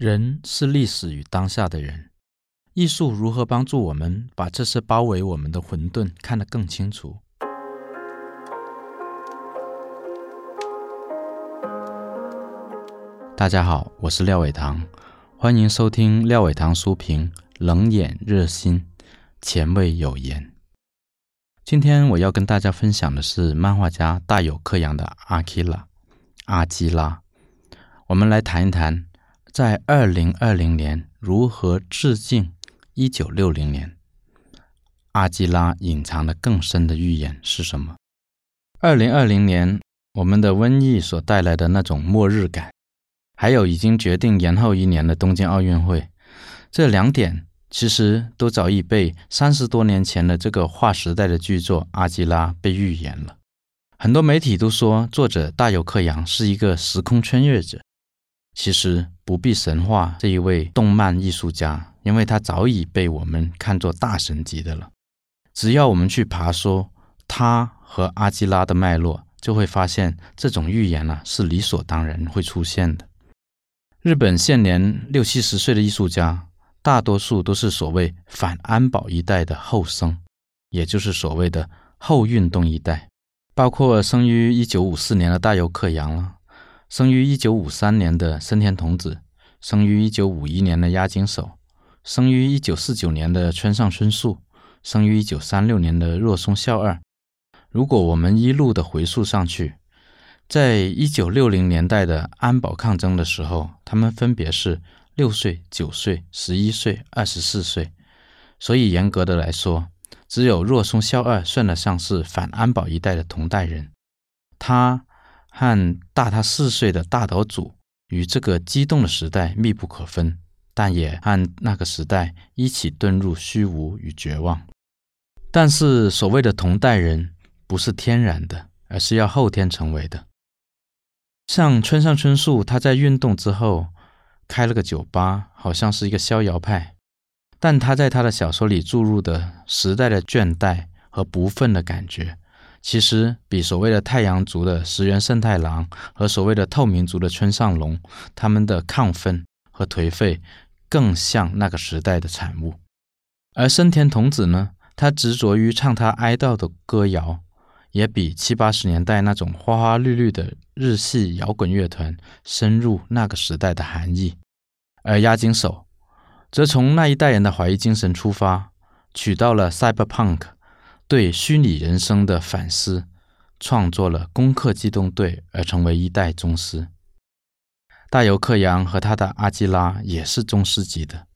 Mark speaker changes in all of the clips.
Speaker 1: 人是历史与当下的人，艺术如何帮助我们把这些包围我们的混沌看得更清楚？大家好，我是廖伟棠，欢迎收听廖伟棠书评，冷眼热心，前卫有言。今天我要跟大家分享的是漫画家大友克洋的阿基拉，阿基拉。我们来谈一谈，在二零二零年如何致敬一九六零年。阿基拉隐藏的更深的预言是什么？二零二零年，我们的瘟疫所带来的那种末日感，还有已经决定延后一年的东京奥运会，这两点其实都早已被三十多年前的这个划时代的巨作《阿基拉》被预言了。很多媒体都说，作者大友克洋是一个时空穿越者。其实不必神化这一位动漫艺术家，因为他早已被我们看作大神级的了。只要我们去爬说他和阿基拉的脉络，就会发现这种预言啊是理所当然会出现的。日本现年六七十岁的艺术家，大多数都是所谓反安保一代的后生，也就是所谓的后运动一代，包括生于一九五四年的大友克洋了。生于一九五三年的森田童子，生于一九五一年的押井守，生于一九四九年的村上春树，生于一九三六年的若松孝二。如果我们一路的回溯上去，在一九六零年代的安保抗争的时候，他们分别是六岁、九岁、十一岁、二十四岁。所以严格的来说，只有若松孝二算得上是反安保一代的同代人。他。和大他四岁的大岛渚与这个激动的时代密不可分，但也和那个时代一起遁入虚无与绝望。但是所谓的同代人不是天然的，而是要后天成为的。像村上春树，他在运动之后开了个酒吧，好像是一个逍遥派，但他在他的小说里注入的时代的倦怠和不忿的感觉。其实比所谓的太阳族的石原慎太郎和所谓的透明族的村上隆，他们的亢奋和颓废更像那个时代的产物。而森田童子呢，他执着于唱他哀悼的歌谣，也比七八十年代那种花花绿绿的日系摇滚乐团深入那个时代的含义。而押井守则从那一代人的怀疑精神出发，取到了 cyberpunk。对虚拟人生的反思，创作了《攻壳机动队》，而成为一代宗师。大友克洋和他的阿基拉也是宗师级的，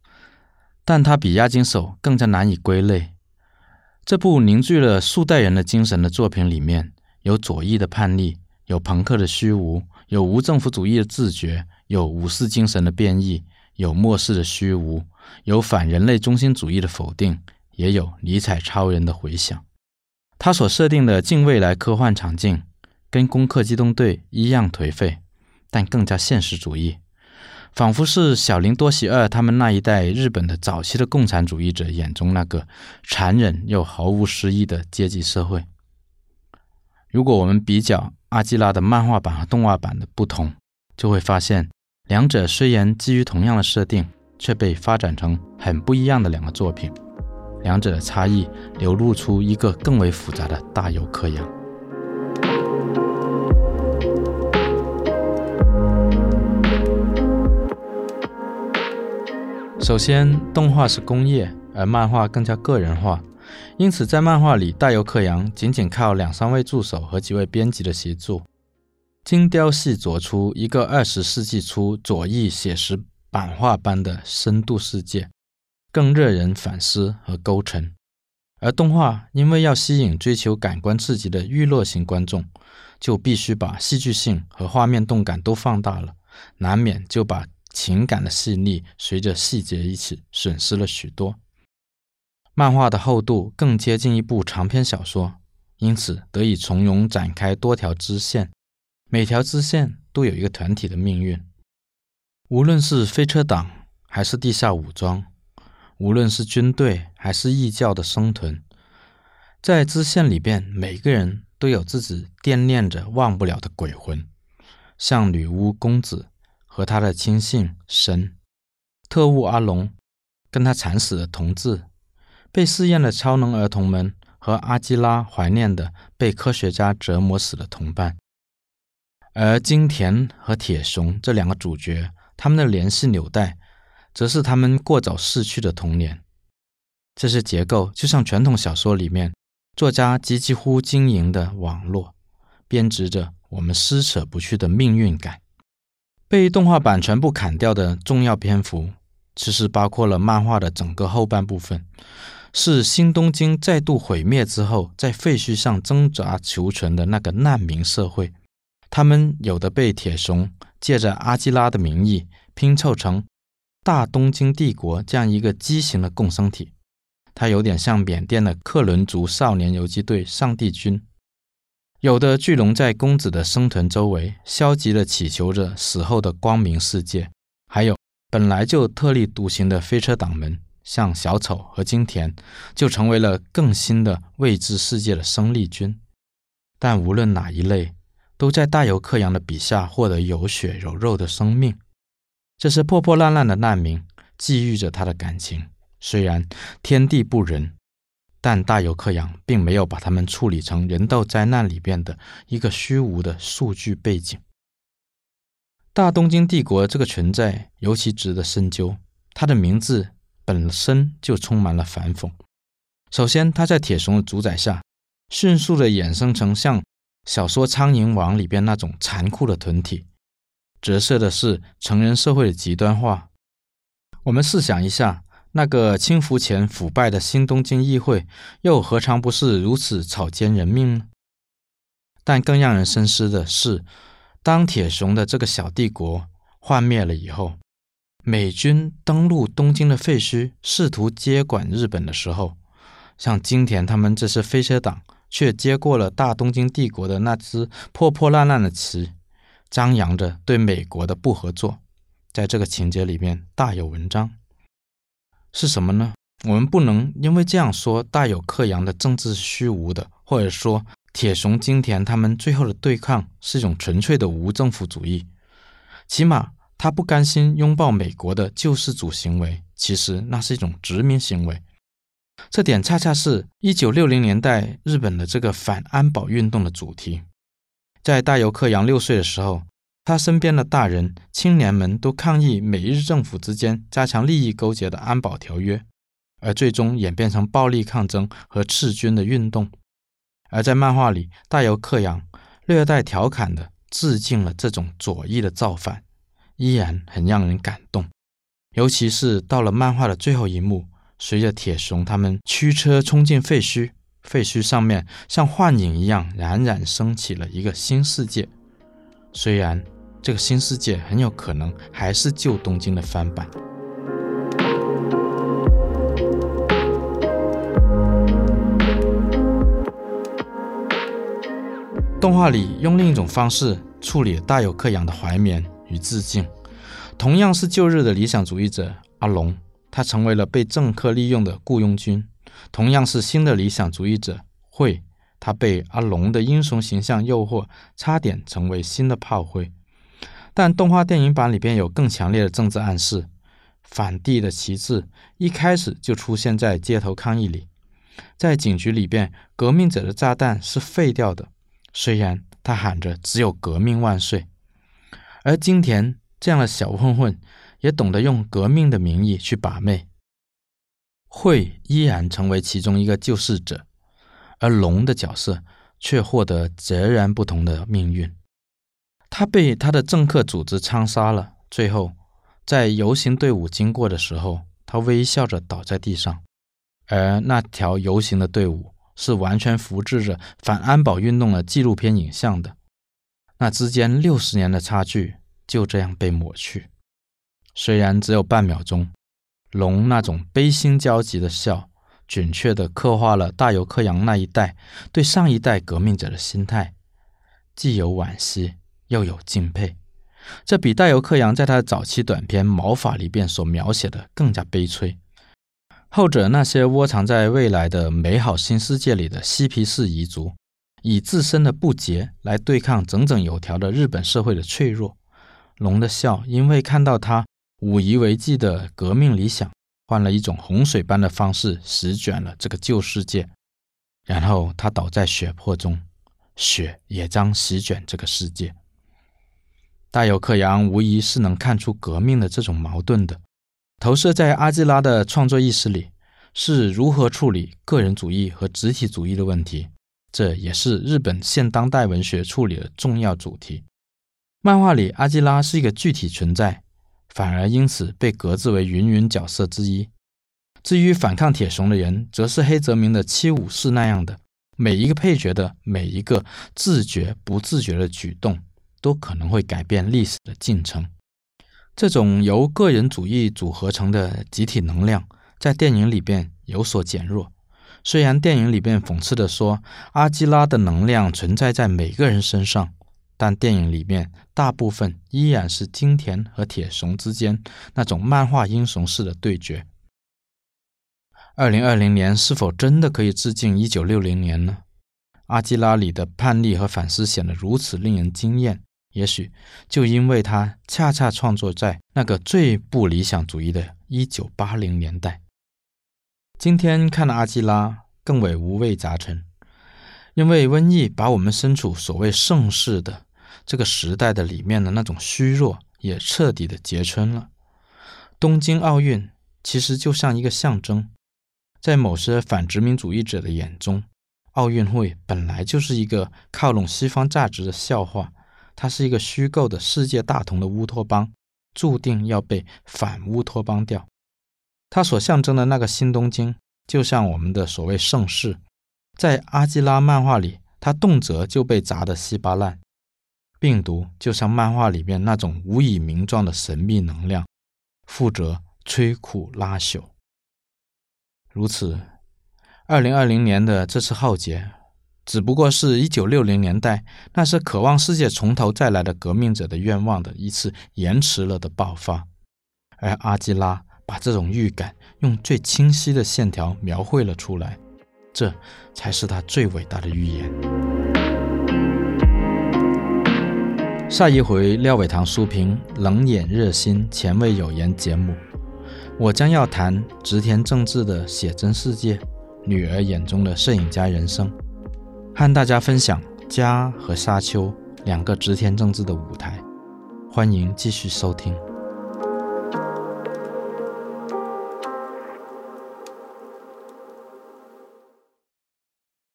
Speaker 1: 但他比押井守更加难以归类。这部凝聚了数代人的精神的作品里面，有左翼的叛逆，有朋克的虚无，有无政府主义的自觉，有武士精神的变异，有末世的虚无，有反人类中心主义的否定。也有尼采超人的回响，他所设定的近未来科幻场景跟《攻壳机动队》一样颓废，但更加现实主义，仿佛是小林多喜二他们那一代日本的早期的共产主义者眼中那个残忍又毫无诗意的阶级社会。如果我们比较阿基拉的漫画版和动画版的不同，就会发现两者虽然基于同样的设定，却被发展成很不一样的两个作品。两者的差异流露出一个更为复杂的大友克洋。首先，动画是工业，而漫画更加个人化，因此在漫画里，大友克洋仅仅靠两三位助手和几位编辑的协助，精雕细琢出一个二十世纪初左翼写实版画般的深度世界。更惹人反思和勾陈，而动画因为要吸引追求感官刺激的娱乐型观众，就必须把戏剧性和画面动感都放大了，难免就把情感的细腻随着细节一起损失了许多。漫画的厚度更接近一部长篇小说，因此得以从容展开多条支线，每条支线都有一个团体的命运，无论是飞车党还是地下武装。无论是军队还是异教的生存，在支线里边，每个人都有自己惦念着忘不了的鬼魂，像女巫公子和他的亲信神特务阿龙，跟他惨死的同志，被试验的超能儿童们和阿基拉怀念的被科学家折磨死的同伴。而金田和铁雄这两个主角，他们的联系纽带，则是他们过早逝去的童年。这些结构就像传统小说里面作家几几乎经营的网络，编织着我们撕扯不去的命运感。被动画版全部砍掉的重要篇幅，其实包括了漫画的整个后半部分，是新东京再度毁灭之后，在废墟上挣扎求存的那个难民社会。他们有的被铁雄借着阿基拉的名义拼凑成大东京帝国这样一个畸形的共生体，它有点像缅甸的克伦族少年游击队上帝军；有的聚拢在公子的生存周围，消极地祈求着死后的光明世界；还有本来就特立独行的飞车党们，像小丑和金田，就成为了更新的未知世界的生力军。但无论哪一类，都在大友克洋的笔下获得有血有肉的生命。这些破破烂烂的难民觊觎着他的感情，虽然天地不仁，但大友克洋并没有把他们处理成人道灾难里边的一个虚无的数据背景。大东京帝国这个存在尤其值得深究，它的名字本身就充满了反讽。首先，它在铁雄的主宰下，迅速的衍生成像。小说《苍蝇王》里边那种残酷的团体，折射的是成人社会的极端化。我们试想一下，那个轻浮前腐败的新东京议会，又何尝不是如此草菅人命呢？但更让人深思的是，当铁雄的这个小帝国幻灭了以后，美军登陆东京的废墟，试图接管日本的时候，像金田他们这些飞车党。却接过了大东京帝国的那支破破烂烂的旗，张扬着对美国的不合作。在这个情节里面大有文章，是什么呢？我们不能因为这样说大有克洋的政治虚无的，或者说铁雄金田他们最后的对抗是一种纯粹的无政府主义。起码他不甘心拥抱美国的救世主行为，其实那是一种殖民行为。这点恰恰是一九六零年代日本的这个反安保运动的主题。在大友克洋六岁的时候，他身边的大人、青年们都抗议美日政府之间加强利益勾结的安保条约，而最终演变成暴力抗争和赤军的运动。而在漫画里，大友克洋略带调侃的致敬了这种左翼的造反，依然很让人感动。尤其是到了漫画的最后一幕。随着铁雄他们驱车冲进废墟，废墟上面像幻影一样冉冉升起了一个新世界。虽然这个新世界很有可能还是旧东京的翻版。动画里用另一种方式处理大友克洋的怀缅与致敬，同样是旧日的理想主义者阿龙。他成为了被政客利用的雇佣军，同样是新的理想主义者会，他被阿龙的英雄形象诱惑，差点成为新的炮灰。但动画电影版里边有更强烈的政治暗示，反帝的旗帜一开始就出现在街头抗议里，在警局里边，革命者的炸弹是废掉的，虽然他喊着只有革命万岁，而金田这样的小混混。也懂得用革命的名义去把妹，会依然成为其中一个救世者，而龙的角色却获得截然不同的命运。他被他的政客组织枪杀了，最后在游行队伍经过的时候，他微笑着倒在地上，而那条游行的队伍是完全复制着反安保运动的纪录片影像的，那之间六十年的差距就这样被抹去。虽然只有半秒钟，龙那种悲心交集的笑，准确地刻画了大友克洋那一代对上一代革命者的心态，既有惋惜，又有敬佩。这比大友克洋在他的早期短篇《毛发》里边所描写的更加悲催。后者那些窝藏在未来的美好新世界里的嬉皮士遗族，以自身的不洁来对抗整整有条的日本社会的脆弱。龙的笑，因为看到他。武夷为继的革命理想，换了一种洪水般的方式席卷了这个旧世界，然后他倒在血泊中，血也将席卷这个世界。大友克洋无疑是能看出革命的这种矛盾的，投射在阿基拉的创作意识里，是如何处理个人主义和集体主义的问题，这也是日本现当代文学处理的重要主题。漫画里阿基拉是一个具体存在，反而因此被格子为芸芸角色之一。至于反抗铁雄的人，则是黑泽明的七武士那样的，每一个配角的每一个自觉不自觉的举动。都可能会改变历史的进程。这种由个人主义组合成的集体能量，在电影里边有所减弱。虽然电影里边讽刺的说，阿基拉的能量存在在每个人身上，但电影里面大部分依然是金田和铁雄之间那种漫画英雄式的对决。二零二零年是否真的可以致敬一九六零年呢？阿基拉里的叛逆和反思显得如此令人惊艳。也许就因为他恰恰创作在那个最不理想主义的一九八零年代。今天看了阿基拉，更为五味杂陈，因为瘟疫把我们身处所谓盛世的这个时代的里面的那种虚弱也彻底的结春了。东京奥运其实就像一个象征，在某些反殖民主义者的眼中，奥运会本来就是一个靠拢西方价值的笑话。它是一个虚构的世界大同的乌托邦，注定要被反乌托邦掉。它所象征的那个新东京，就像我们的所谓盛世，在阿基拉漫画里，它动辄就被砸得稀巴烂。病毒就像漫画里面那种无以名状的神秘能量，负责摧枯拉朽。如此，二零二零年的这次浩劫。只不过是一九六零年代，那些渴望世界从头再来的革命者的愿望的一次延迟了的爆发，而阿基拉把这种预感用最清晰的线条描绘了出来，这才是他最伟大的预言。下一回廖伟棠书评冷眼热心前卫有言节目，我将要谈植田正治的写真世界，女儿眼中的摄影家人生。和大家分享家和沙丘两个植田正治的舞台，欢迎继续收听。